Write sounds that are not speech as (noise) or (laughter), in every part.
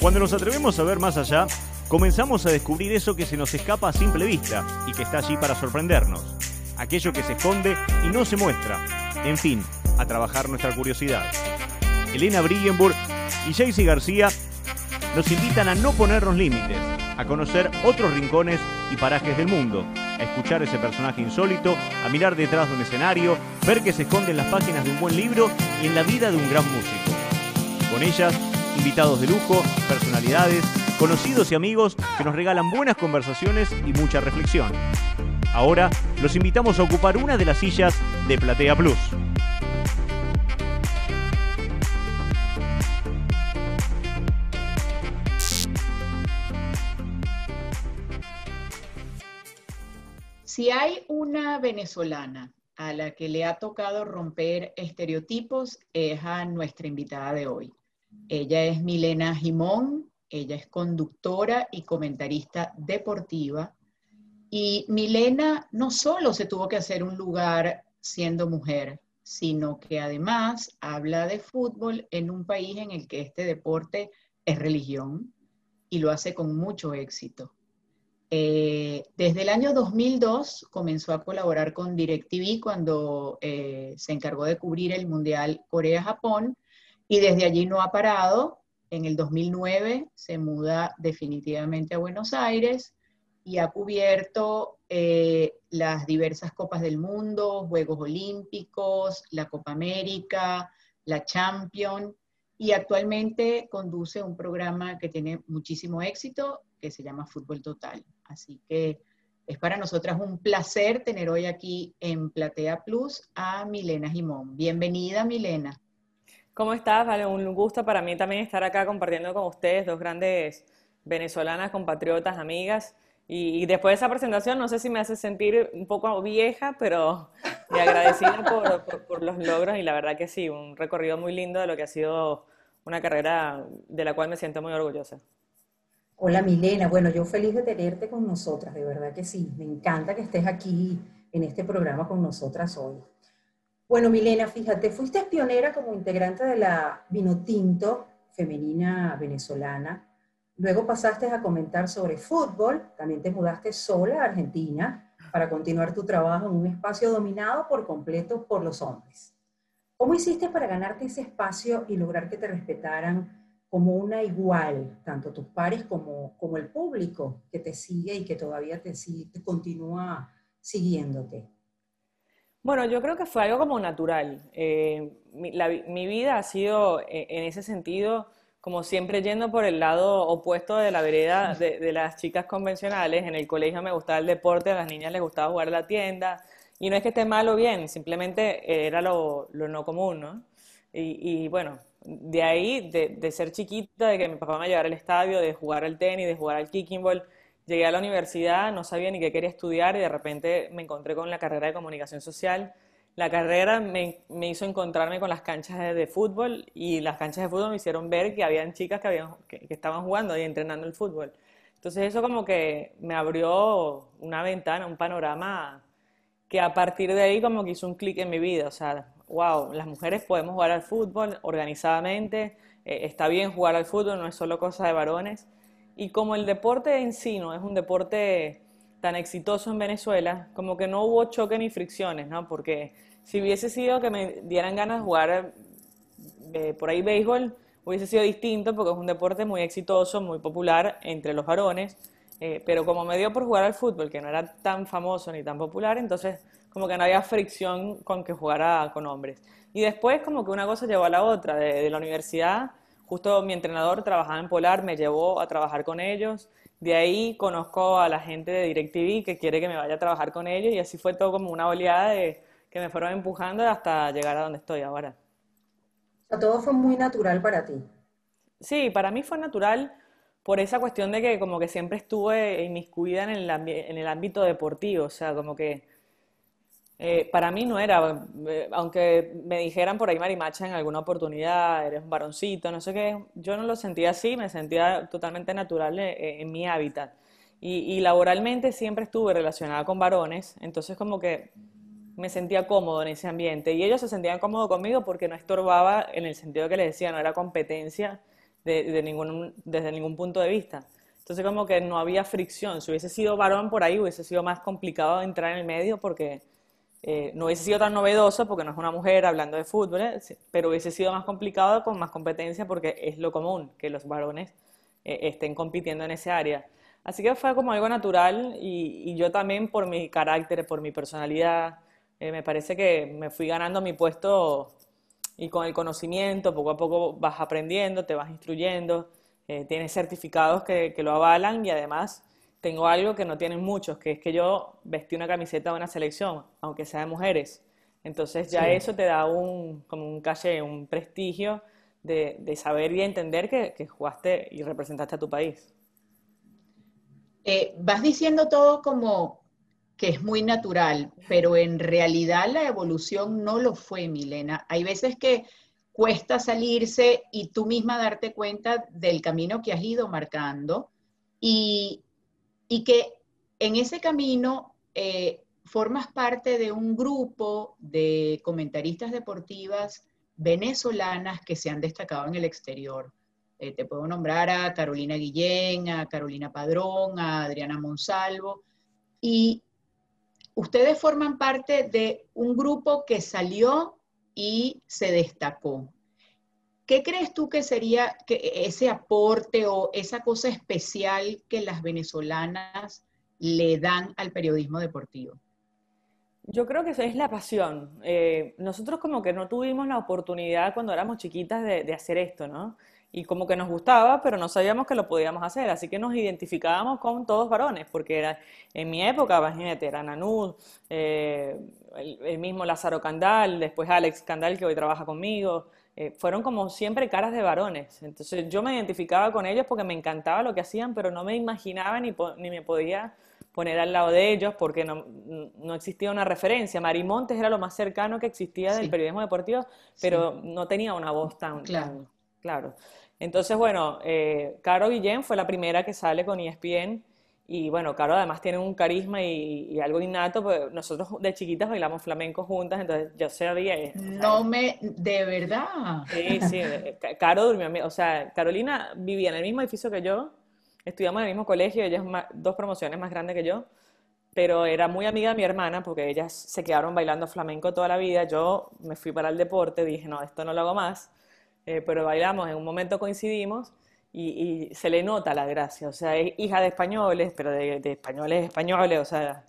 Cuando nos atrevemos a ver más allá, comenzamos a descubrir eso que se nos escapa a simple vista y que está allí para sorprendernos. Aquello que se esconde y no se muestra. En fin, a trabajar nuestra curiosidad. Elena Brigenburg y Jaycee García nos invitan a no ponernos límites, a conocer otros rincones y parajes del mundo, a escuchar ese personaje insólito, a mirar detrás de un escenario, ver que se esconde en las páginas de un buen libro y en la vida de un gran músico. Con ellas, invitados de lujo, personalidades, conocidos y amigos que nos regalan buenas conversaciones y mucha reflexión. Ahora los invitamos a ocupar una de las sillas de Platea Plus. Si hay una venezolana a la que le ha tocado romper estereotipos, es a nuestra invitada de hoy. Ella es Milena Jimón, ella es conductora y comentarista deportiva. Y Milena no solo se tuvo que hacer un lugar siendo mujer, sino que además habla de fútbol en un país en el que este deporte es religión y lo hace con mucho éxito. Eh, desde el año 2002 comenzó a colaborar con DirecTV cuando eh, se encargó de cubrir el Mundial Corea-Japón y desde allí no ha parado. En el 2009 se muda definitivamente a Buenos Aires y ha cubierto eh, las diversas Copas del Mundo, Juegos Olímpicos, la Copa América, la Champions y actualmente conduce un programa que tiene muchísimo éxito que se llama Fútbol Total. Así que es para nosotras un placer tener hoy aquí en Platea Plus a Milena Jimón. Bienvenida, Milena. ¿Cómo estás? Vale, un gusto para mí también estar acá compartiendo con ustedes, dos grandes venezolanas, compatriotas, amigas. Y, después de esa presentación, no sé si me hace sentir un poco vieja, pero me agradecida (laughs) por, por, los logros y la verdad que sí, un recorrido muy lindo de lo que ha sido una carrera de la cual me siento muy orgullosa. Hola Milena, bueno, yo feliz de tenerte con nosotras, de verdad que sí, me encanta que estés aquí en este programa con nosotras hoy. Bueno, Milena, fíjate, fuiste pionera como integrante de la Vinotinto femenina venezolana, luego pasaste a comentar sobre fútbol, también te mudaste sola a Argentina para continuar tu trabajo en un espacio dominado por completo por los hombres. ¿Cómo hiciste para ganarte ese espacio y lograr que te respetaran como una igual, tanto tus pares como, como el público que te sigue y que todavía te, te continúa siguiéndote? Bueno, yo creo que fue algo como natural. Eh, mi, vida ha sido eh, en ese sentido como siempre yendo por el lado opuesto de la vereda de, las chicas convencionales. En el colegio me gustaba el deporte, a las niñas les gustaba jugar a la tienda. Y no es que esté mal o bien, simplemente era lo, no común, ¿no? Y, y bueno, de ahí, de, ser chiquita, de que mi papá me llevara al estadio, de jugar al tenis, de jugar al kicking ball, llegué a la universidad, no sabía ni qué quería estudiar y de repente me encontré con la carrera de comunicación social. La carrera me, hizo encontrarme con las canchas de, fútbol y las canchas de fútbol me hicieron ver que habían chicas que, habían, que, estaban jugando y entrenando el fútbol. Entonces eso como que me abrió una ventana, un panorama que a partir de ahí como que hizo un clic en mi vida. O sea, wow, las mujeres podemos jugar al fútbol organizadamente, eh, está bien jugar al fútbol, no es solo cosa de varones. Y como el deporte en sí no es un deporte tan exitoso en Venezuela, como que no hubo choque ni fricciones, ¿no? Porque si hubiese sido que me dieran ganas de jugar eh, por ahí béisbol, hubiese sido distinto porque es un deporte muy exitoso, muy popular entre los varones, eh, pero como me dio por jugar al fútbol, que no era tan famoso ni tan popular, entonces como que no había fricción con que jugara con hombres. Y después como que una cosa llevó a la otra, de, la universidad, justo mi entrenador trabajaba en Polar, me llevó a trabajar con ellos, de ahí conozco a la gente de DirecTV que quiere que me vaya a trabajar con ellos y así fue todo como una oleada de, que me fueron empujando hasta llegar a donde estoy ahora. O sea, todo fue muy natural para ti. Sí, para mí fue natural por esa cuestión de que como que siempre estuve inmiscuida en el, en el ámbito deportivo, o sea, como que eh, para mí no era, eh, aunque me dijeran por ahí marimacha en alguna oportunidad, eres un varoncito, no sé qué, yo no lo sentía así, me sentía totalmente natural eh, en, mi hábitat. Y, laboralmente siempre estuve relacionada con varones, entonces como que me sentía cómodo en ese ambiente y ellos se sentían cómodos conmigo porque no estorbaba en el sentido que les decía, no era competencia, de, ningún, desde ningún punto de vista. Entonces como que no había fricción. Si hubiese sido varón por ahí, hubiese sido más complicado entrar en el medio porque eh, no hubiese sido tan novedoso porque no es una mujer hablando de fútbol, eh, pero hubiese sido más complicado con más competencia porque es lo común que los varones eh, estén compitiendo en ese área. Así que fue como algo natural y, yo también por mi carácter, por mi personalidad, me parece que me fui ganando mi puesto y con el conocimiento, poco a poco vas aprendiendo, te vas instruyendo, tienes certificados que, que lo avalan y además tengo algo que no tienen muchos, que es que yo vestí una camiseta de una selección, aunque sea de mujeres. Entonces ya eso te da un, como un caché, un prestigio de, de saber y entender que, que, jugaste y representaste a tu país. Eh, vas diciendo todo como que es muy natural, pero en realidad la evolución no lo fue, Milena. Hay veces que cuesta salirse y tú misma darte cuenta del camino que has ido marcando. Y, y que en ese camino eh, formas parte de un grupo de comentaristas deportivas venezolanas que se han destacado en el exterior. Eh, te puedo nombrar a Carolina Guillén, a Carolina Padrón, a Adriana Monsalvo. Y ustedes forman parte de un grupo que salió y se destacó. ¿Qué crees tú que sería ese aporte o esa cosa especial que las venezolanas le dan al periodismo deportivo? Yo creo que eso es la pasión. Eh, nosotros como que no tuvimos la oportunidad cuando éramos chiquitas de, hacer esto, ¿no? Y como que nos gustaba, pero no sabíamos que lo podíamos hacer, así que nos identificábamos con todos varones, porque era, en mi época, imagínate, era Nanud, eh, el, el, mismo Lázaro Candal, después Alex Candal, que hoy trabaja conmigo, eh, fueron como siempre caras de varones. Entonces yo me identificaba con ellos porque me encantaba lo que hacían, pero no me imaginaba ni, ni me podía poner al lado de ellos porque no, no, existía una referencia. Marimontes era lo más cercano que existía del periodismo deportivo, pero no tenía una voz tan claro. claro. Entonces, bueno, eh, Caro Guillén fue la primera que sale con ESPN y bueno, Caro además tiene un carisma y, algo innato, pues nosotros de chiquitas bailamos flamenco juntas, entonces yo sabía... No me... ¿De verdad? Sí, sí, Caro durmió, o sea, Carolina vivía en el mismo edificio que yo, estudiamos en el mismo colegio, ella es dos promociones más grande que yo, pero era muy amiga de mi hermana porque ellas se quedaron bailando flamenco toda la vida, yo me fui para el deporte, dije, no, esto no lo hago más, eh, pero bailamos, en un momento coincidimos y, se le nota la gracia, o sea, es hija de españoles, pero de, españoles españoles, o sea,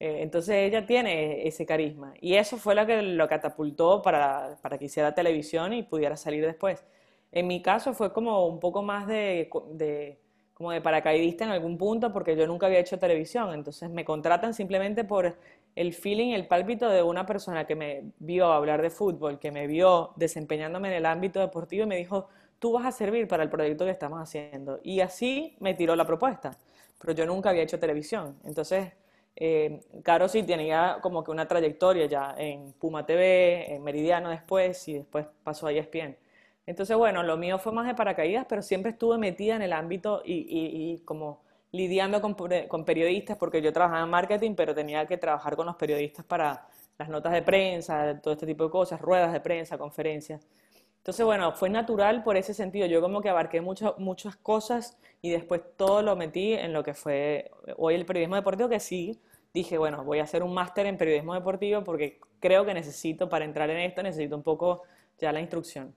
eh, entonces ella tiene ese carisma y eso fue lo que lo catapultó para, para, que hiciera televisión y pudiera salir después. En mi caso fue como un poco más de, de, como de paracaidista en algún punto porque yo nunca había hecho televisión, entonces me contratan simplemente por el feeling, el pálpito de una persona que me vio hablar de fútbol, que me vio desempeñándome en el ámbito deportivo y me dijo, tú vas a servir para el proyecto que estamos haciendo. Y así me tiró la propuesta, pero yo nunca había hecho televisión. Entonces, eh, Caro sí tenía como que una trayectoria ya en Puma TV, en Meridiano después, y después pasó a ESPN. Entonces, bueno, lo mío fue más de paracaídas, pero siempre estuve metida en el ámbito y, como lidiando con, con, periodistas, porque yo trabajaba en marketing, pero tenía que trabajar con los periodistas para las notas de prensa, todo este tipo de cosas, ruedas de prensa, conferencias. Entonces, bueno, fue natural por ese sentido. Yo como que abarqué mucho, muchas cosas y después todo lo metí en lo que fue hoy el periodismo deportivo, que sí dije, bueno, voy a hacer un máster en periodismo deportivo porque creo que necesito, para entrar en esto, necesito un poco ya la instrucción.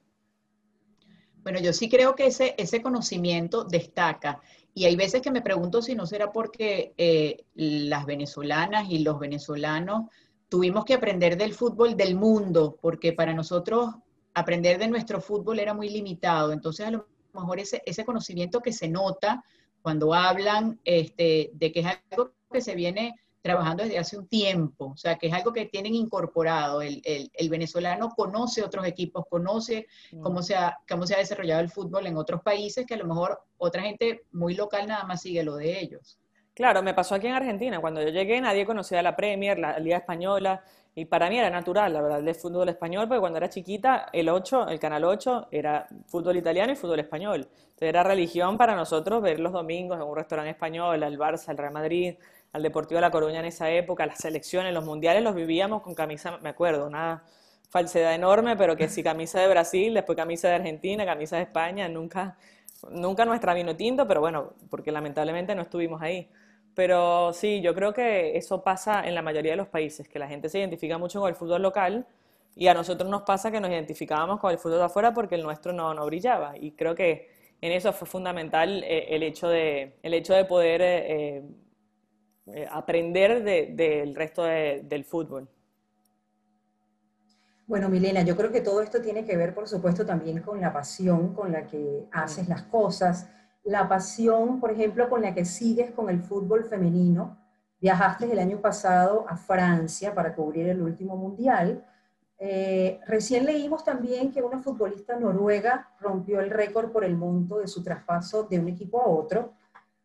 Bueno, yo sí creo que ese, ese conocimiento destaca. Y hay veces que me pregunto si no será porque eh, las venezolanas y los venezolanos tuvimos que aprender del fútbol del mundo, porque para nosotros aprender de nuestro fútbol era muy limitado. Entonces, a lo mejor ese, ese conocimiento que se nota cuando hablan este, de que es algo que se viene trabajando desde hace un tiempo, o sea, que es algo que tienen incorporado. El, el, venezolano conoce otros equipos, conoce mm. cómo se, ha, cómo se ha desarrollado el fútbol en otros países, que a lo mejor otra gente muy local nada más sigue lo de ellos. Claro, me pasó aquí en Argentina. Cuando yo llegué nadie conocía la Premier, la Liga Española, y para mí era natural, la verdad, el fútbol español, porque cuando era chiquita, el 8, el canal 8, era fútbol italiano y fútbol español. Entonces era religión para nosotros ver los domingos en un restaurante español, al Barça, al Real Madrid, al Deportivo de La Coruña en esa época, las selecciones, los mundiales los vivíamos con camisa, me acuerdo, una falsedad enorme, pero que si camisa de Brasil, después camisa de Argentina, camisa de España, nunca nunca nuestra vino tinto, pero bueno, porque lamentablemente no estuvimos ahí. Pero sí, yo creo que eso pasa en la mayoría de los países, que la gente se identifica mucho con el fútbol local y a nosotros nos pasa que nos identificábamos con el fútbol de afuera porque el nuestro no, no brillaba. Y creo que en eso fue fundamental eh, el, hecho de, el hecho de poder eh, eh, aprender del resto del fútbol. Bueno, Milena, yo creo que todo esto tiene que ver, por supuesto, también con la pasión con la que haces las cosas, la pasión, por ejemplo, con la que sigues con el fútbol femenino. Viajaste el año pasado a Francia para cubrir el último mundial. Eh, recién leímos también que una futbolista noruega rompió el récord por el monto de su traspaso de un equipo a otro.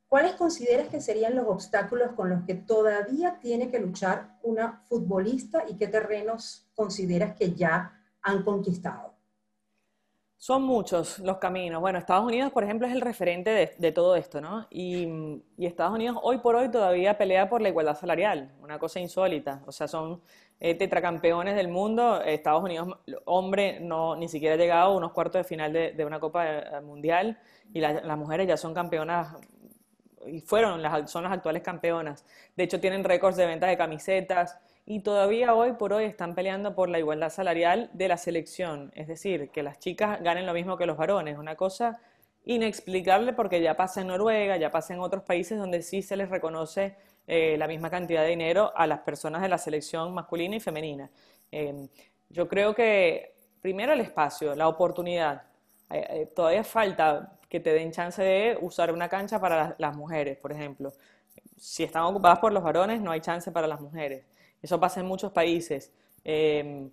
¿Cuáles consideras que serían los obstáculos con los que todavía tiene que luchar una futbolista y qué terrenos consideras que ya han conquistado? Son muchos los caminos. Bueno, Estados Unidos, por ejemplo, es el referente de, todo esto, ¿no? Y, Estados Unidos hoy por hoy todavía pelea por la igualdad salarial, una cosa insólita. O sea, son eh, tetracampeones del mundo. Estados Unidos, hombre, no ni siquiera ha llegado a unos cuartos de final de, una Copa eh, Mundial y las mujeres ya son campeonas y fueron las, son las actuales campeonas. De hecho, tienen récords de venta de camisetas y todavía hoy por hoy están peleando por la igualdad salarial de la selección. Es decir, que las chicas ganen lo mismo que los varones. Una cosa inexplicable porque ya pasa en Noruega, ya pasa en otros países donde sí se les reconoce eh, la misma cantidad de dinero a las personas de la selección masculina y femenina. Eh, yo creo que primero el espacio, la oportunidad. Eh, todavía falta que te den chance de usar una cancha para las, mujeres, por ejemplo. Si están ocupadas por los varones, no hay chance para las mujeres. Eso pasa en muchos países. Em,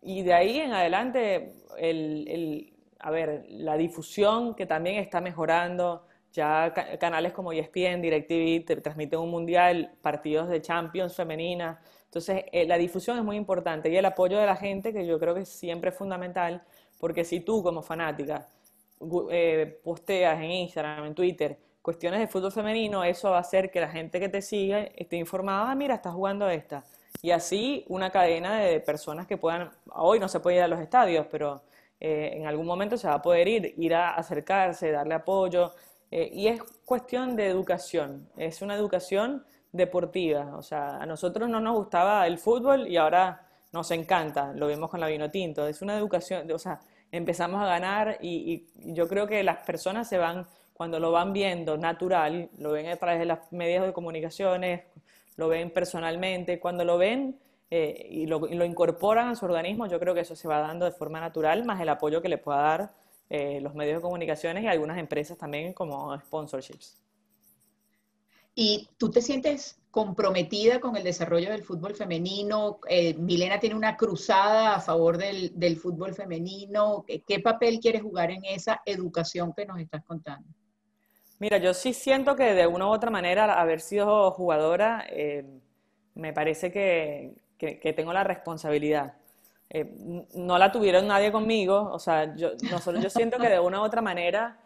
y de ahí en adelante, el, a ver, la difusión que también está mejorando. Ya canales como ESPN, DirecTV te transmiten un mundial, partidos de Champions femenina. Entonces, eh, la difusión es muy importante y el apoyo de la gente, que yo creo que siempre es fundamental, porque si tú como fanática eh, posteas en Instagram, en Twitter, cuestiones de fútbol femenino, eso va a hacer que la gente que te sigue esté informada, ah, mira, estás jugando esta. Y así una cadena de personas que puedan, hoy no se puede ir a los estadios, pero eh, en algún momento se va a poder ir, ir a acercarse, darle apoyo. Eh, y es cuestión de educación, es una educación deportiva. O sea, a nosotros no nos gustaba el fútbol y ahora nos encanta, lo vemos con la vino tinto. Es una educación, o sea, empezamos a ganar y, yo creo que las personas se van, cuando lo van viendo natural, lo ven a través de los medios de comunicaciones, lo ven personalmente, cuando lo ven eh, y, lo, incorporan a su organismo, yo creo que eso se va dando de forma natural, más el apoyo que le pueda dar eh, los medios de comunicaciones y algunas empresas también como sponsorships. ¿Y tú te sientes comprometida con el desarrollo del fútbol femenino? Eh, Milena tiene una cruzada a favor del, del, fútbol femenino. ¿Qué papel quieres jugar en esa educación que nos estás contando? Mira, yo sí siento que de una u otra manera, haber sido jugadora, eh, me parece que, que, tengo la responsabilidad. Eh, no la tuvieron nadie conmigo, o sea, yo, nosotros, yo siento que de una u otra manera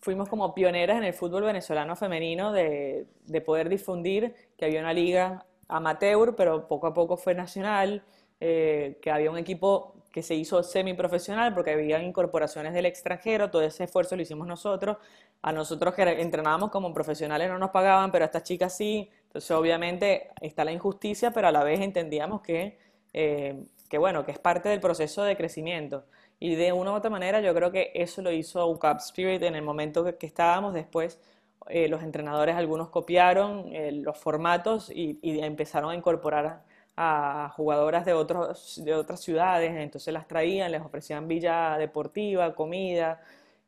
fuimos como pioneras en el fútbol venezolano femenino de, de, poder difundir que había una liga amateur, pero poco a poco fue nacional, eh, que había un equipo que se hizo semiprofesional porque había incorporaciones del extranjero, todo ese esfuerzo lo hicimos nosotros, a nosotros que entrenábamos como profesionales no nos pagaban, pero a estas chicas sí, entonces obviamente está la injusticia, pero a la vez entendíamos que, eh, que bueno, que es parte del proceso de crecimiento. Y de una u otra manera yo creo que eso lo hizo UCAP Spirit en el momento que, estábamos. Después eh, los entrenadores, algunos copiaron eh, los formatos y, empezaron a incorporar a, jugadoras de, otros, de otras ciudades. Entonces las traían, les ofrecían villa deportiva, comida.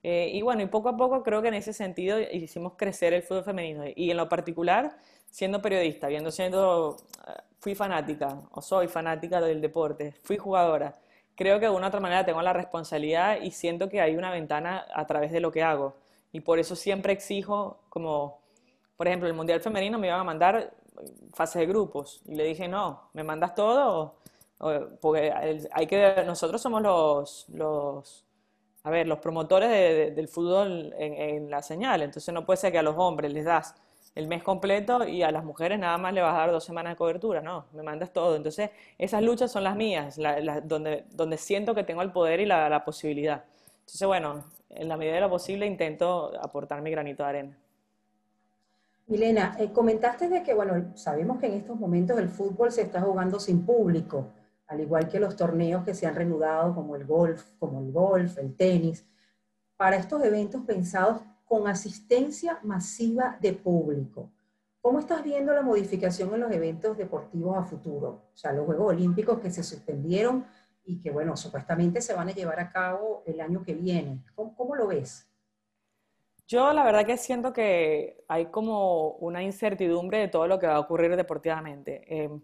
Eh, y bueno, y poco a poco creo que en ese sentido hicimos crecer el fútbol femenino. Y en lo particular, siendo periodista, viendo siendo, fui fanática o soy fanática del deporte, fui jugadora creo que de una otra manera tengo la responsabilidad y siento que hay una ventana a través de lo que hago. Y por eso siempre exijo, como, por ejemplo, el Mundial Femenino me iban a mandar fase de grupos. Y le dije, no, ¿me mandas todo? porque hay que, nosotros somos los, los a ver, los promotores del fútbol en, la señal. Entonces no puede ser que a los hombres les das el mes completo y a las mujeres nada más le vas a dar dos semanas de cobertura, no, me mandas todo. Entonces, esas luchas son las mías, donde, donde siento que tengo el poder y la, posibilidad. Entonces, bueno, en la medida de lo posible intento aportar mi granito de arena. Milena, eh, comentaste de que, bueno, sabemos que en estos momentos el fútbol se está jugando sin público, al igual que los torneos que se han reanudado como el golf, como el golf, el tenis, para estos eventos pensados con asistencia masiva de público. ¿Cómo estás viendo la modificación en los eventos deportivos a futuro? O sea, los Juegos Olímpicos que se suspendieron y que, bueno, supuestamente se van a llevar a cabo el año que viene. ¿Cómo, lo ves? Yo la verdad que siento que hay como una incertidumbre de todo lo que va a ocurrir deportivamente. Em,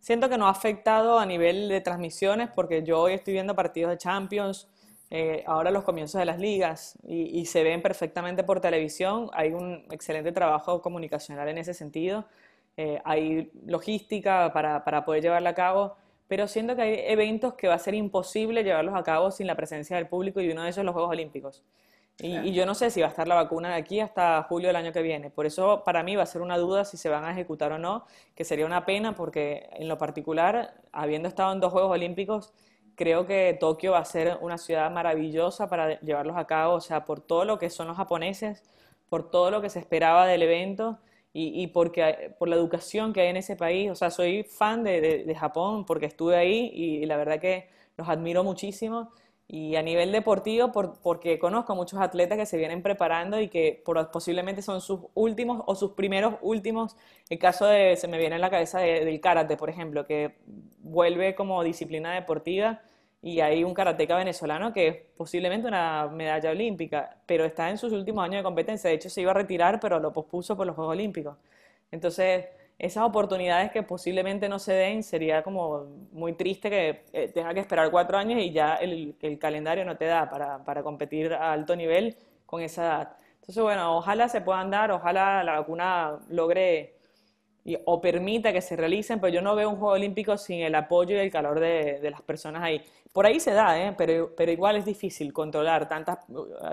siento que no ha afectado a nivel de transmisiones porque yo hoy estoy viendo partidos de Champions, eh, ahora los comienzos de las ligas y, se ven perfectamente por televisión. Hay un excelente trabajo comunicacional en ese sentido. Eh, hay logística para, para, poder llevarla a cabo, pero siento que hay eventos que va a ser imposible llevarlos a cabo sin la presencia del público y uno de esos es los Juegos Olímpicos. Y, yo no sé si va a estar la vacuna de aquí hasta julio del año que viene. Por eso para mí va a ser una duda si se van a ejecutar o no, que sería una pena porque en lo particular, habiendo estado en dos Juegos Olímpicos, creo que Tokio va a ser una ciudad maravillosa para llevarlos a cabo, o sea, por todo lo que son los japoneses, por todo lo que se esperaba del evento y, porque, por la educación que hay en ese país. O sea, soy fan de, Japón porque estuve ahí y, la verdad que los admiro muchísimo. Y a nivel deportivo, porque conozco muchos atletas que se vienen preparando y que posiblemente son sus últimos o sus primeros últimos. El caso de, se me viene en la cabeza del karate, por ejemplo, que vuelve como disciplina deportiva y hay un karateca venezolano que es posiblemente una medalla olímpica, pero está en sus últimos años de competencia. De hecho, se iba a retirar, pero lo pospuso por los Juegos Olímpicos. Entonces, esas oportunidades que posiblemente no se den, sería como muy triste que eh, tenga que esperar cuatro años y ya el, el calendario no te da para, para, competir a alto nivel con esa edad. Entonces, bueno, ojalá se puedan dar, ojalá la vacuna logre o permita que se realicen, pero yo no veo un Juego Olímpico sin el apoyo y el calor de, de las personas ahí. Por ahí se da, ¿eh? pero, pero igual es difícil controlar tantas,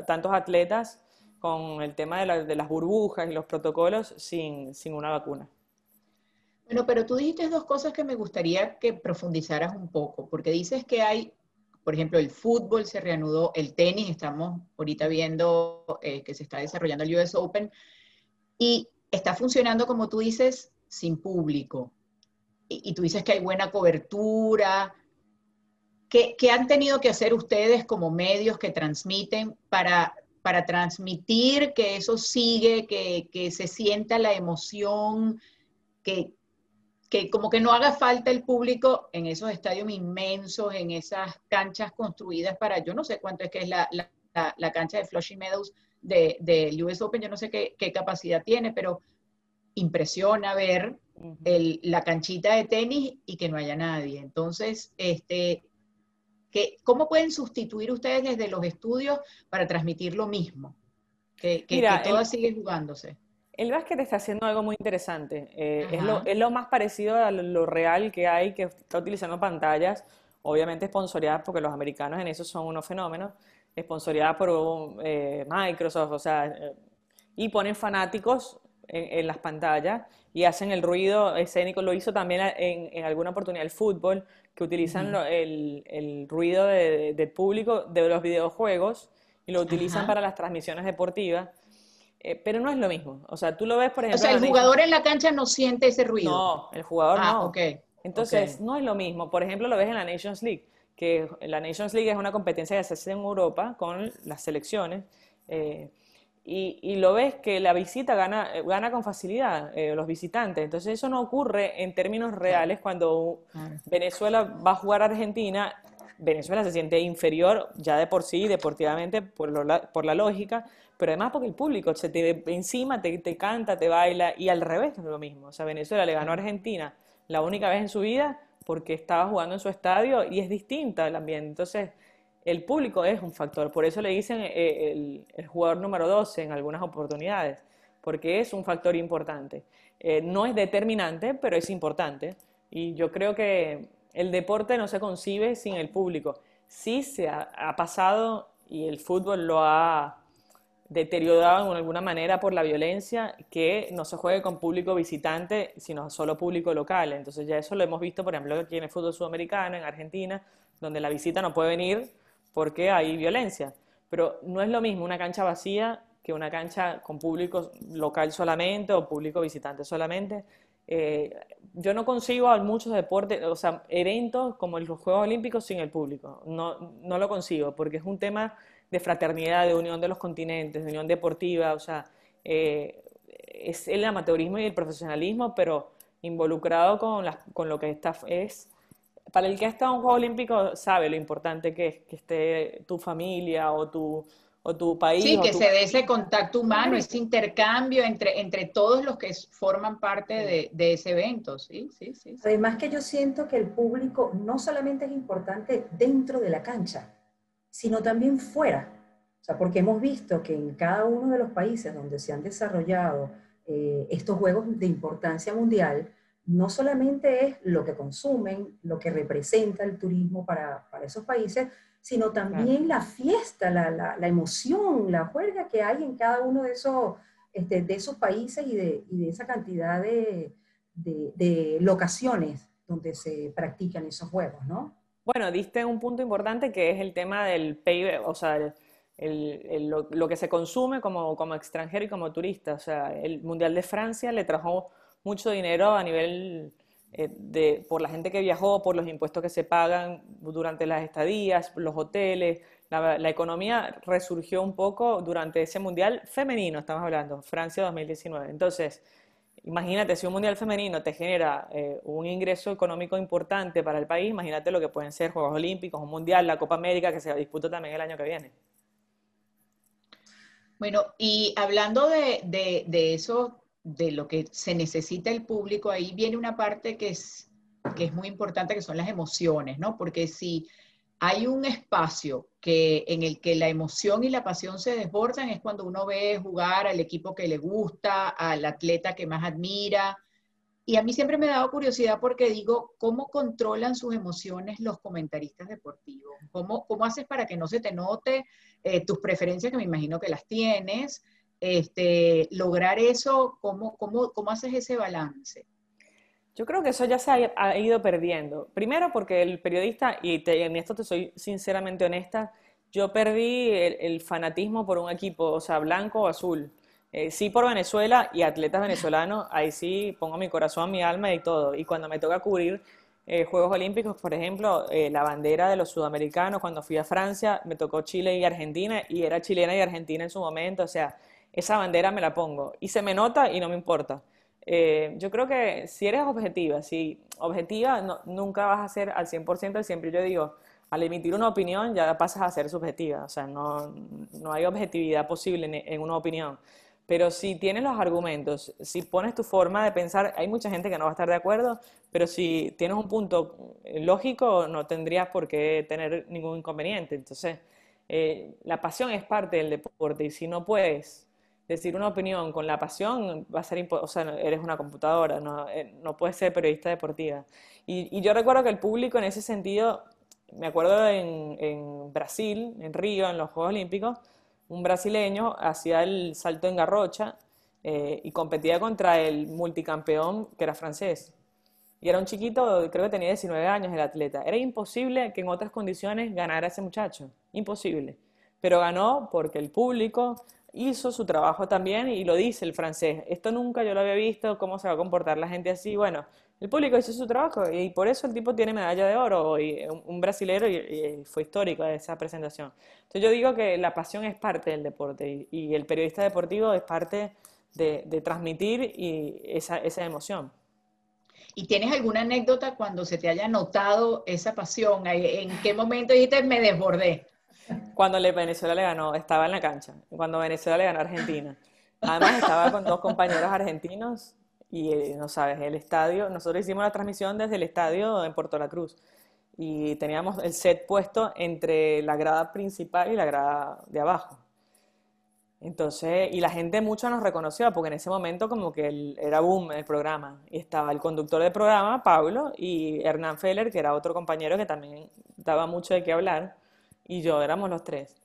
tantos atletas con el tema de, de las burbujas y los protocolos sin, sin una vacuna. Bueno, pero tú dijiste dos cosas que me gustaría que profundizaras un poco, porque dices que hay, por ejemplo, el fútbol se reanudó, el tenis, estamos ahorita viendo eh, que se está desarrollando el US Open, y está funcionando, como tú dices, sin público. Y, tú dices que hay buena cobertura. ¿Qué, ¿Qué, han tenido que hacer ustedes como medios que transmiten para, para transmitir que eso sigue, que, que se sienta la emoción, que, que como que no haga falta el público en esos estadios inmensos, en esas canchas construidas para, yo no sé cuánto es que es la, la, cancha de Flushing Meadows del de US Open, yo no sé qué, qué, capacidad tiene, pero impresiona ver el, la canchita de tenis y que no haya nadie. Entonces, este, ¿qué, ¿cómo pueden sustituir ustedes desde los estudios para transmitir lo mismo? Que, que, todo sigue jugándose. El básquet está haciendo algo muy interesante. Eh, es, lo, es, lo, más parecido a lo, real que hay, que está utilizando pantallas, obviamente sponsoreadas, porque los americanos en eso son unos fenómenos, sponsoreadas por eh, Microsoft, o sea, eh, y ponen fanáticos en, las pantallas y hacen el ruido escénico. Lo hizo también en, en alguna oportunidad el fútbol, que utilizan el, el, ruido del público de los videojuegos y lo utilizan para las transmisiones deportivas. Eh, pero no es lo mismo. O sea, tú lo ves, por ejemplo. O sea, el jugador en la cancha no siente ese ruido. No, el jugador ah, no. Entonces, no es lo mismo. Por ejemplo, lo ves en la Nations League, que la Nations League es una competencia que se hace en Europa con las selecciones. Eh, y, y, lo ves que la visita gana, gana con facilidad, eh, los visitantes. Entonces, eso no ocurre en términos reales cuando Venezuela va a jugar a Argentina. Venezuela se siente inferior ya de por sí, deportivamente, por, por la lógica, pero además porque el público se te encima, te, te canta, te baila, y al revés es lo mismo. O sea, Venezuela le ganó a Argentina la única vez en su vida porque estaba jugando en su estadio y es distinta el ambiente. Entonces, el público es un factor. Por eso le dicen eh, el, jugador número 12 en algunas oportunidades, porque es un factor importante. Eh, no es determinante, pero es importante. Y yo creo que el deporte no se concibe sin el público. Sí se ha pasado y el fútbol lo ha deteriorado de alguna manera por la violencia, que no se juegue con público visitante, sino solo público local. Entonces ya eso lo hemos visto, por ejemplo, aquí en el fútbol sudamericano, en Argentina, donde la visita no puede venir porque hay violencia. pero no es lo mismo una cancha vacía que una cancha con público local solamente o público visitante solamente. Eh, yo no consigo a muchos deportes, o sea, eventos como los Juegos Olímpicos sin el público. No, no lo consigo, porque es un tema de fraternidad, de unión de los continentes, de unión deportiva, o sea, eh, es el amateurismo y el profesionalismo, pero involucrado con, con lo que está, es para el que ha estado en un Juego Olímpico sabe lo importante que es que esté tu familia o tu, o tu país. Sí, que se dé ese contacto humano, ese intercambio entre, entre todos los que forman parte de, de ese evento. ¿sí? Sí, sí, Además que yo siento que el público no solamente es importante dentro de la cancha, sino también fuera. O sea, porque hemos visto que en cada uno de los países donde se han desarrollado eh, estos juegos de importancia mundial, no solamente es lo que consumen, lo que representa el turismo para, esos países, sino también la fiesta, la, emoción, la juerga que hay en cada uno de esos, este, de esos países y de, esa cantidad de, locaciones donde se practican esos juegos, ¿no? Bueno, diste un punto importante que es el tema del PIB, o sea, lo, que se consume como, como extranjero y como turista. O sea, el Mundial de Francia le trajo mucho dinero a nivel eh, de, por la gente que viajó, por los impuestos que se pagan durante las estadías, los hoteles. La, la, economía resurgió un poco durante ese mundial femenino, estamos hablando, Francia 2019. Entonces, imagínate, si un mundial femenino te genera eh, un ingreso económico importante para el país, imagínate lo que pueden ser Juegos Olímpicos, un mundial, la Copa América, que se disputa también el año que viene. Bueno, y hablando de, de, eso de lo que se necesita el público, ahí viene una parte que es, que es muy importante, que son las emociones, ¿no? Porque si hay un espacio que, en el que la emoción y la pasión se desbordan, es cuando uno ve jugar al equipo que le gusta, al atleta que más admira. Y a mí siempre me ha dado curiosidad porque digo, ¿cómo controlan sus emociones los comentaristas deportivos? ¿Cómo, cómo haces para que no se te note eh, tus preferencias, que me imagino que las tienes? este, lograr eso, ¿cómo, cómo, cómo haces ese balance? Yo creo que eso ya se ha, ido perdiendo. Primero porque el periodista, y en esto te soy sinceramente honesta, yo perdí el, fanatismo por un equipo, o sea, blanco o azul. Eh, sí por Venezuela y atletas venezolanos, ahí sí pongo mi corazón, mi alma y todo. Y cuando me toca cubrir eh, Juegos Olímpicos, por ejemplo, eh, la bandera de los sudamericanos, cuando fui a Francia, me tocó Chile y Argentina, y era chilena y argentina en su momento, o sea, esa bandera me la pongo y se me nota y no me importa. Eh, yo creo que si eres objetiva, si objetiva nunca vas a ser al 100%, siempre yo digo, al emitir una opinión ya pasas a ser subjetiva, o sea, no, no hay objetividad posible en, en, una opinión. Pero si tienes los argumentos, si pones tu forma de pensar, hay mucha gente que no va a estar de acuerdo, pero si tienes un punto lógico, no tendrías por qué tener ningún inconveniente. Entonces, eh, la pasión es parte del deporte y si no puedes decir una opinión con la pasión va a ser o sea, eres una computadora, no, eh, no puedes ser periodista deportiva. Y, yo recuerdo que el público en ese sentido, me acuerdo en, en, Brasil, en Río, en los Juegos Olímpicos, un brasileño hacía el salto en garrocha eh, y competía contra el multicampeón que era francés. Y era un chiquito, creo que tenía 19 años el atleta. Era imposible que en otras condiciones ganara ese muchacho. Imposible. Pero ganó porque el público hizo su trabajo también y lo dice el francés. Esto nunca yo lo había visto, cómo se va a comportar la gente así. Bueno, el público hizo su trabajo y por eso el tipo tiene medalla de oro y un brasilero y, fue histórico esa presentación. Entonces yo digo que la pasión es parte del deporte y, el periodista deportivo es parte de, transmitir y esa, esa emoción. ¿Y tienes alguna anécdota cuando se te haya notado esa pasión? ¿En qué momento dijiste me desbordé? Cuando Venezuela le ganó, estaba en la cancha, cuando Venezuela le ganó a Argentina. Además estaba con dos compañeros argentinos y, eh, no sabes, el estadio, nosotros hicimos la transmisión desde el estadio en Puerto La Cruz y teníamos el set puesto entre la grada principal y la grada de abajo. Entonces, y la gente mucho nos reconoció porque en ese momento como que era boom el programa. Y estaba el conductor del programa, Pablo, y Hernán Feller, que era otro compañero que también daba mucho de qué hablar y yo éramos los tres.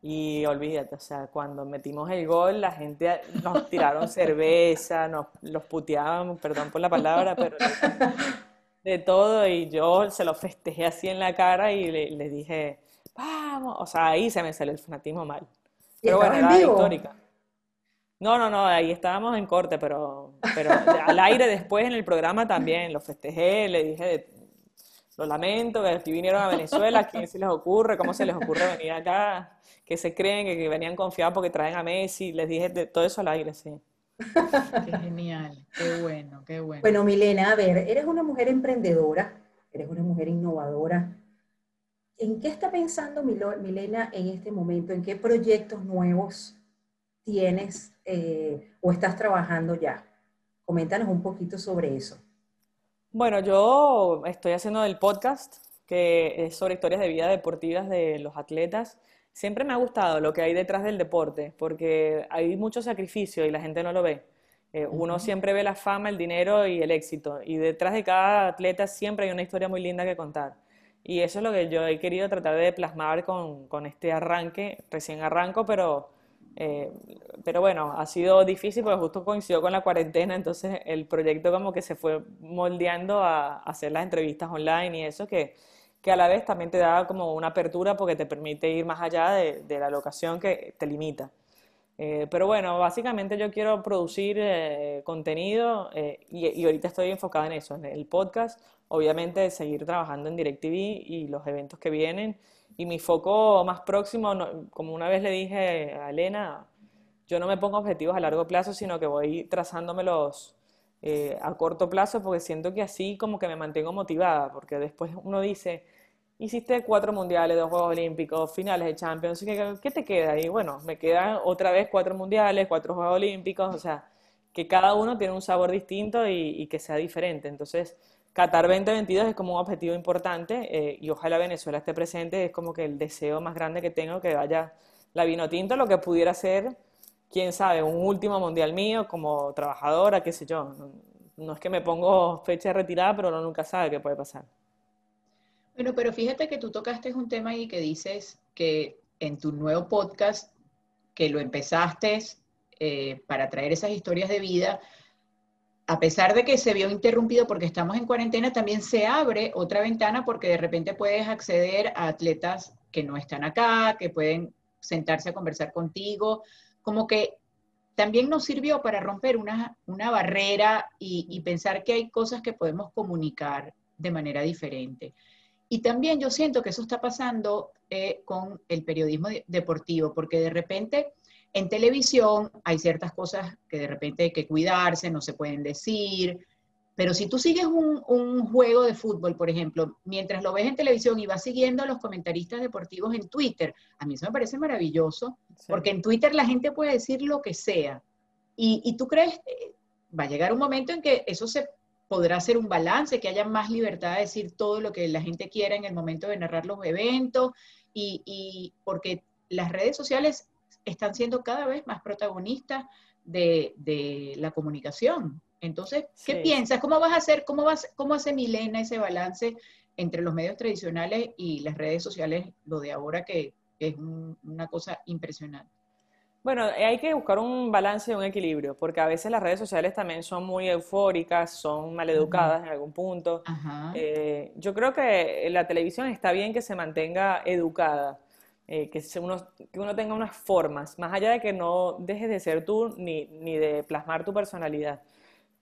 Y olvídate, o sea, cuando metimos el gol, la gente nos tiraron (laughs) cerveza, nos los puteaban, perdón por la palabra, pero de, todo. Y yo se lo festejé así en la cara y le, dije, vamos, o sea, ahí se me salió el fanatismo mal. Pero bueno, era histórica. No, no, no, ahí estábamos en corte, pero, pero al aire después en el programa también lo festejé, le dije, lo lamento, que aquí vinieron a Venezuela, ¿quién se les ocurre? ¿Cómo se les ocurre venir acá? Que se creen que, venían confiados porque traen a Messi, les dije de, todo eso al aire, sí. Qué genial, qué bueno, qué bueno. Bueno, Milena, a ver, eres una mujer emprendedora, eres una mujer innovadora. ¿En qué está pensando Milena en este momento? ¿En qué proyectos nuevos tienes eh, o estás trabajando ya? Coméntanos un poquito sobre eso. Bueno, yo estoy haciendo el podcast que es sobre historias de vida deportivas de los atletas. Siempre me ha gustado lo que hay detrás del deporte, porque hay mucho sacrificio y la gente no lo ve. Eh, uno siempre ve la fama, el dinero y el éxito, y detrás de cada atleta siempre hay una historia muy linda que contar. Y eso es lo que yo he querido tratar de plasmar con, con este arranque, recién arranco, pero eh, pero bueno, ha sido difícil porque justo coincidió con la cuarentena, entonces el proyecto como que se fue moldeando a, hacer las entrevistas online y eso que, que, a la vez también te da como una apertura porque te permite ir más allá de, de la locación que te limita. Eh, pero bueno, básicamente yo quiero producir eh, contenido y, y, ahorita estoy enfocada en eso, en el podcast, obviamente seguir trabajando en DirecTV y los eventos que vienen y mi foco más próximo, como una vez le dije a Elena, yo no me pongo objetivos a largo plazo, sino que voy trazándomelos eh, a corto plazo porque siento que así como que me mantengo motivada, porque después uno dice, hiciste cuatro mundiales, dos Juegos Olímpicos, finales de Champions, ¿qué, qué te queda? Y bueno, me quedan otra vez cuatro mundiales, cuatro Juegos Olímpicos, o sea, que cada uno tiene un sabor distinto y, y que sea diferente. Entonces, Qatar 2022 es como un objetivo importante eh, y ojalá Venezuela esté presente, es como que el deseo más grande que tengo que vaya la vino tinto, lo que pudiera ser, quién sabe, un último mundial mío como trabajadora, qué sé yo. No, es que me pongo fecha de retirada, pero uno nunca sabe qué puede pasar. Bueno, pero fíjate que tú tocaste un tema ahí que dices que en tu nuevo podcast, que lo empezaste eh, para traer esas historias de vida, a pesar de que se vio interrumpido porque estamos en cuarentena, también se abre otra ventana porque de repente puedes acceder a atletas que no están acá, que pueden sentarse a conversar contigo, como que también nos sirvió para romper una, barrera y, pensar que hay cosas que podemos comunicar de manera diferente. Y también yo siento que eso está pasando eh, con el periodismo deportivo, porque de repente en televisión hay ciertas cosas que de repente hay que cuidarse, no se pueden decir, pero si tú sigues un, juego de fútbol, por ejemplo, mientras lo ves en televisión y vas siguiendo a los comentaristas deportivos en Twitter, a mí eso me parece maravilloso, porque en Twitter la gente puede decir lo que sea. Y, tú crees, eh, va a llegar un momento en que eso se podrá hacer un balance, que haya más libertad de decir todo lo que la gente quiera en el momento de narrar los eventos, y, y porque las redes sociales están siendo cada vez más protagonistas de, la comunicación. Entonces, ¿qué piensas? ¿Cómo vas a hacer, cómo, vas, cómo hace Milena ese balance entre los medios tradicionales y las redes sociales, lo de ahora que, es una cosa impresionante? Bueno, hay que buscar un balance y un equilibrio, porque a veces las redes sociales también son muy eufóricas, son maleducadas en algún punto. Eh, yo creo que la televisión está bien que se mantenga educada, eh, que, uno, que uno tenga unas formas, más allá de que no dejes de ser tú ni, ni de plasmar tu personalidad.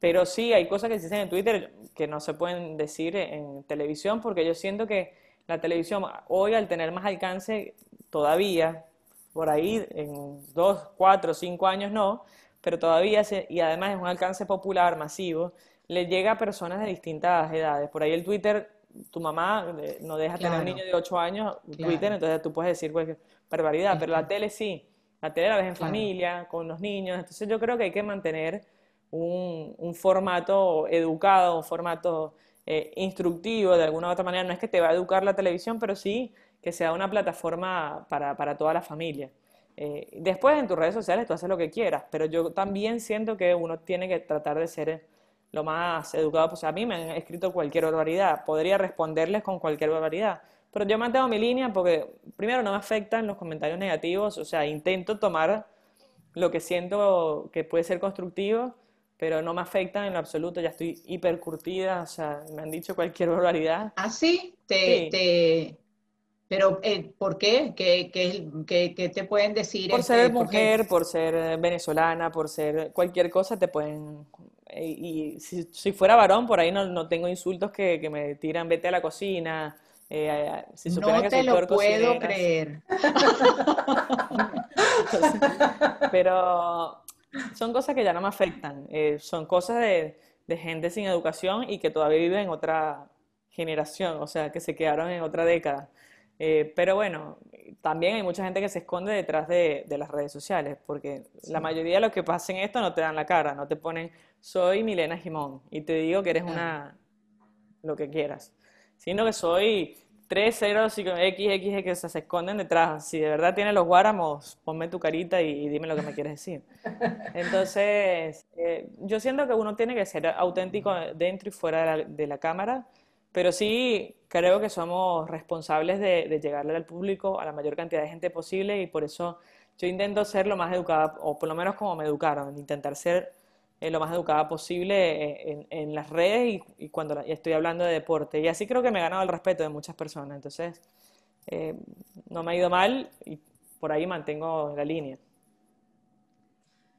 Pero sí, hay cosas que se dicen en Twitter que no se pueden decir en televisión, porque yo siento que la televisión hoy, al tener más alcance, todavía, por ahí, en dos, cuatro, cinco años no, pero todavía, y además es un alcance popular, masivo, le llega a personas de distintas edades. Por ahí el Twitter tu mamá eh, no deja tener un niño de 8 años Twitter, entonces tú puedes decir cualquier barbaridad, pero la tele sí. La tele la ves en familia, con los niños. Entonces yo creo que hay que mantener un, un formato educado, un formato eh, instructivo de alguna u otra manera. No es que te va a educar la televisión, pero sí que sea una plataforma para, para toda la familia. Eh, después en tus redes sociales tú haces lo que quieras, pero yo también siento que uno tiene que tratar de ser lo más educado posible. A mí me han escrito cualquier barbaridad, podría responderles con cualquier barbaridad, pero yo mantengo mi línea porque primero no me afectan los comentarios negativos, o sea, intento tomar lo que siento que puede ser constructivo, pero no me afectan en lo absoluto, ya estoy hipercurtida, o sea, me han dicho cualquier barbaridad. ¿Ah, sí? ¿Te, Pero, eh, ¿por qué? ¿Qué, qué, te pueden decir? Por ser mujer, por ser eh, venezolana, por ser cualquier cosa, te pueden... Eh, y si, fuera varón, por ahí no, no tengo insultos que, que, me tiran, vete a la cocina. si no te lo puedo creer. (laughs) pero son cosas que ya no me afectan. son cosas de, de gente sin educación y que todavía viven en otra generación, o sea, que se quedaron en otra década. Eh, pero bueno, también hay mucha gente que se esconde detrás de, las redes sociales, porque la mayoría de los que pasen esto no te dan la cara, no te ponen, soy Milena Jimón, y te digo que eres una, lo que quieras, sino que soy 305XX que se esconden detrás. Si de verdad tienes los guáramos, ponme tu carita y, dime lo que me quieres decir. (laughs) Entonces, eh, yo siento que uno tiene que ser auténtico dentro y fuera de la cámara pero sí creo que somos responsables de, llegarle al público a la mayor cantidad de gente posible y por eso yo intento ser lo más educada, o por lo menos como me educaron, intentar ser eh, lo más educada posible eh, en, las redes y, cuando estoy hablando de deporte. Y así creo que me he ganado el respeto de muchas personas. Entonces, eh, no me ha ido mal y por ahí mantengo la línea.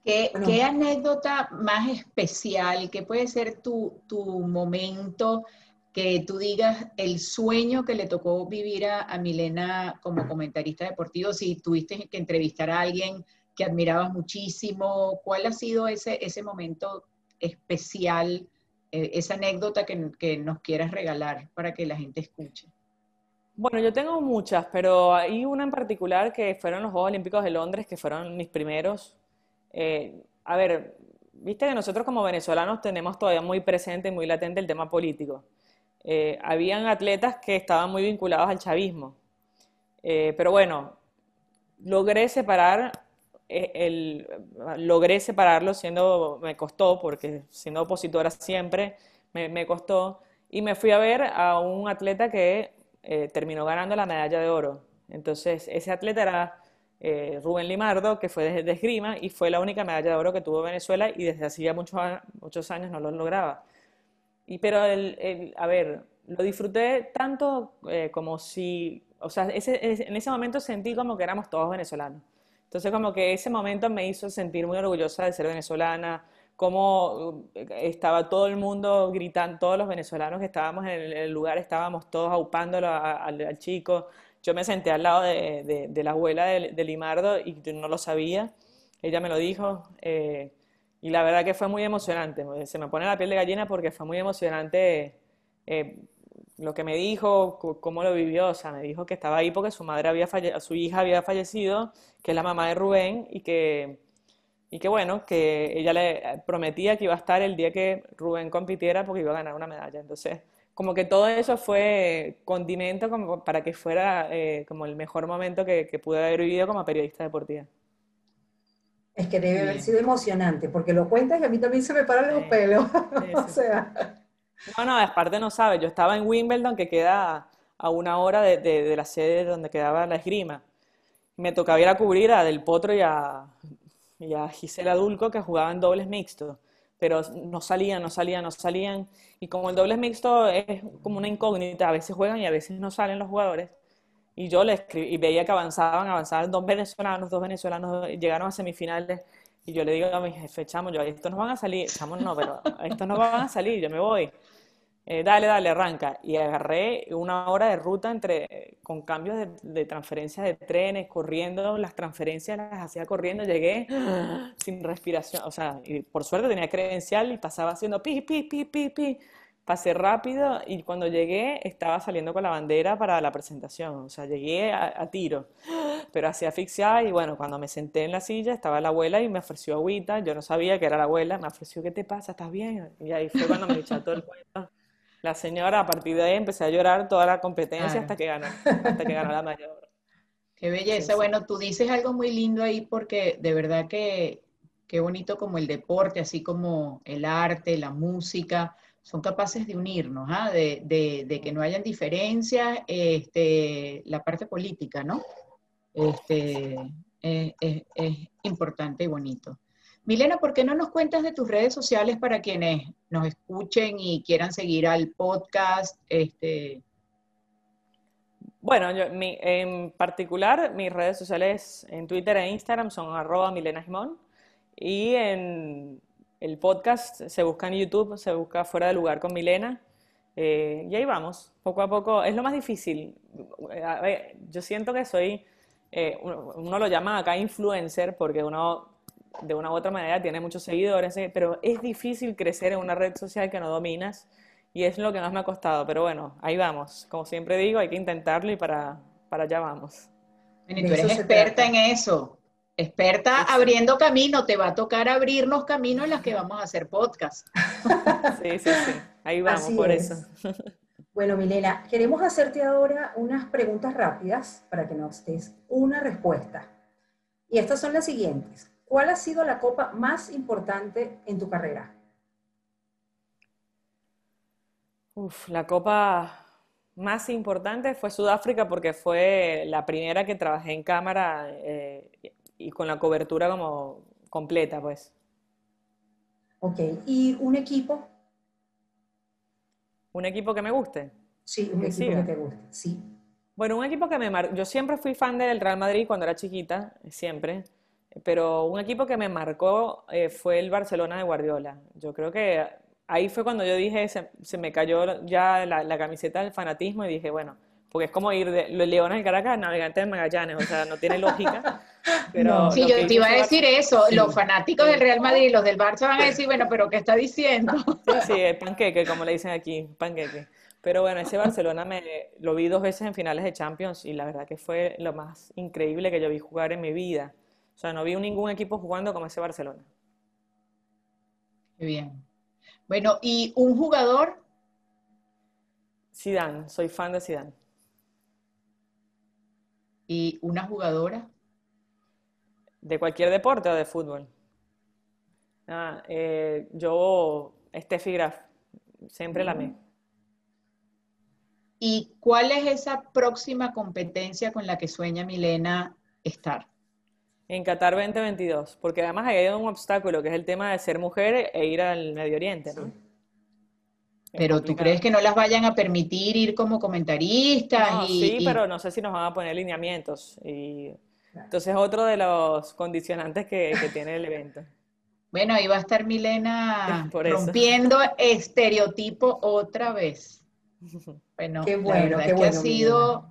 ¿Qué, ¿Qué, anécdota más especial, qué puede ser tu, tu momento que tú digas el sueño que le tocó vivir a, Milena como comentarista deportivo, si tuviste que entrevistar a alguien que admirabas muchísimo, ¿cuál ha sido ese, ese momento especial, eh, esa anécdota que, que, nos quieras regalar para que la gente escuche? Bueno, yo tengo muchas, pero hay una en particular que fueron los Juegos Olímpicos de Londres, que fueron mis primeros. Eh, a ver, viste que nosotros como venezolanos tenemos todavía muy presente y muy latente el tema político. Eh, habían atletas que estaban muy vinculados al chavismo. Eh, pero bueno, logré separar eh, el, logré separarlo siendo, me costó, porque siendo opositora siempre, me, costó, y me fui a ver a un atleta que terminó ganando la medalla de oro. Entonces, ese atleta era Rubén Limardo, que fue de, esgrima, y fue la única medalla de oro que tuvo Venezuela, y desde hacía muchos, muchos años no lo lograba. Y, pero, el, a ver, lo disfruté tanto eh, como si, o sea, ese, en ese momento sentí como que éramos todos venezolanos. Entonces, como que ese momento me hizo sentir muy orgullosa de ser venezolana, como eh, estaba todo el mundo gritando, todos los venezolanos que estábamos en el, lugar, estábamos todos aupándolo al, chico. Yo me senté al lado de, de, la abuela de, Limardo y no lo sabía. Ella me lo dijo. Eh, y la verdad que fue muy emocionante, se me pone la piel de gallina porque fue muy emocionante eh, lo que me dijo, cómo lo vivió, o sea, me dijo que estaba ahí porque su madre había su hija había fallecido, que es la mamá de Rubén, y que, y que bueno, que ella le prometía que iba a estar el día que Rubén compitiera porque iba a ganar una medalla. Entonces, como que todo eso fue condimento como para que fuera eh, como el mejor momento que pude haber vivido como periodista deportiva. Es que debe haber sido emocionante, porque lo cuentas y a mí también se me paran los pelos. (laughs) o sea. No, no, aparte no sabes, yo estaba en Wimbledon, que queda a una hora de, de, la sede donde quedaba la esgrima. Me tocaba ir a cubrir a Del Potro y a, y a Gisela Dulco, que jugaban dobles mixtos, pero no salían, no salían, no salían. Y como el dobles mixto es como una incógnita, a veces juegan y a veces no salen los jugadores, y yo le escribí, y veía que avanzaban, avanzaban dos venezolanos, dos venezolanos llegaron a semifinales, y yo le digo a mi jefe, chamo, yo, estos no van a salir, chamo, no, pero estos no van a salir, yo me voy. Eh, dale, dale, arranca. Y agarré una hora de ruta entre, con cambios de, de transferencias de trenes, corriendo, las transferencias las hacía corriendo, llegué sin respiración, o sea, por suerte tenía credencial y pasaba haciendo pi, pi, pi, pi, pi pasé rápido y cuando llegué estaba saliendo con la bandera para la presentación, o sea, llegué a, tiro, pero así asfixiada y bueno, cuando me senté en la silla estaba la abuela y me ofreció agüita, yo no sabía que era la abuela, me ofreció, ¿qué te pasa? ¿Estás bien? Y ahí fue cuando me echó todo el cuento. La señora, a partir de ahí empecé a llorar toda la competencia hasta que ganó, hasta que ganó la mayor. Qué belleza. Bueno, tú dices algo muy lindo ahí porque de verdad que qué bonito como el deporte, así como el arte, la música, son capaces de unirnos, ¿ah? de, que no hayan diferencias, este, la parte política, ¿no? Este, es, importante y bonito. Milena, ¿por qué no nos cuentas de tus redes sociales para quienes nos escuchen y quieran seguir al podcast? Este... Bueno, en particular mis redes sociales en Twitter e Instagram son arroba Milena y en el podcast se busca en YouTube, se busca Fuera de Lugar con Milena eh, y ahí vamos, poco a poco. Es lo más difícil. yo siento que soy, eh, uno, lo llama acá influencer porque uno de una u otra manera tiene muchos seguidores, eh, pero es difícil crecer en una red social que no dominas y es lo que más me ha costado. Pero bueno, ahí vamos. Como siempre digo, hay que intentarlo y para, para allá vamos. tú eres experta en eso. Experta abriendo camino, te va a tocar abrirnos caminos en las que vamos a hacer podcast. (laughs) Sí, sí, sí. Ahí vamos, por eso. (laughs) Bueno, Milena, queremos hacerte ahora unas preguntas rápidas para que nos des una respuesta. Y estas son las siguientes. ¿Cuál ha sido la copa más importante en tu carrera? Uf, la copa más importante fue Sudáfrica porque fue la primera que trabajé en cámara eh, y con la cobertura como completa, pues. Ok, ¿y un equipo? ¿Un equipo que me guste? Sí, un equipo que te guste, sí. Bueno, un equipo que me marcó, yo siempre fui fan del Real Madrid cuando era chiquita, siempre, pero un equipo que me marcó eh, fue el Barcelona de Guardiola. Yo creo que ahí fue cuando yo dije, se, me cayó ya la, camiseta del fanatismo y dije, bueno, porque es como ir de los Leones de Caracas Navegantes de Magallanes, o sea, no tiene lógica. (laughs) Pero sí, yo te iba a decir eso, los fanáticos del Real Madrid y los del Barça van a decir, bueno, pero ¿qué está diciendo? (laughs) Sí, el panqueque, como le dicen aquí, panqueque. Pero bueno, ese Barcelona me lo vi dos veces en finales de Champions y la verdad que fue lo más increíble que yo vi jugar en mi vida. O sea, no vi ningún equipo jugando como ese Barcelona. Qué bien. Bueno, ¿y un jugador? Zidane, soy fan de Zidane. ¿Y una jugadora? ¿De cualquier deporte o de fútbol? Ah, eh, yo, Steffi Graf, siempre la amé. ¿Y cuál es esa próxima competencia con la que sueña Milena estar? En Qatar 2022, porque además hay un obstáculo que es el tema de ser mujer e ir al Medio Oriente, ¿no? Pero tú crees que no las vayan a permitir ir como comentaristas? sí, pero no sé si nos van a poner lineamientos. Y entonces otro de los condicionantes que, tiene el evento. (laughs) Bueno, ahí va a estar Milena (laughs) rompiendo estereotipo otra vez. (laughs) Bueno, qué bueno, que ha sido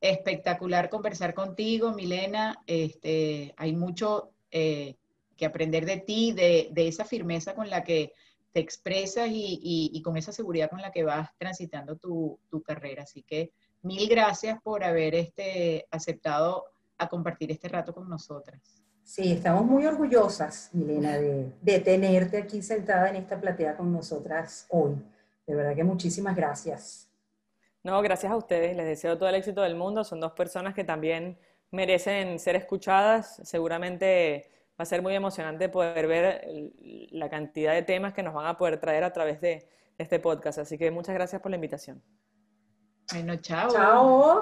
espectacular conversar contigo, Milena. Este, hay mucho eh, que aprender de ti, de, esa firmeza con la que te expresas y, con esa seguridad con la que vas transitando tu, carrera. Así que mil gracias por haber este, aceptado a compartir este rato con nosotras. Sí, estamos muy orgullosas, Milena, de, de tenerte aquí sentada en esta platea con nosotras hoy. De verdad que muchísimas gracias. No, gracias a ustedes. Les deseo todo el éxito del mundo. Son dos personas que también merecen ser escuchadas. Seguramente va a ser muy emocionante poder ver la cantidad de temas que nos van a poder traer a través de este podcast. Así que muchas gracias por la invitación. Bueno, chao. Chao.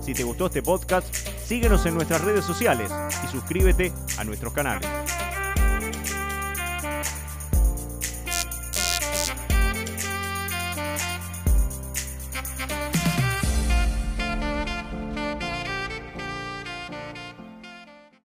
Si te gustó este podcast, síguenos en nuestras redes sociales y suscríbete a nuestros canales.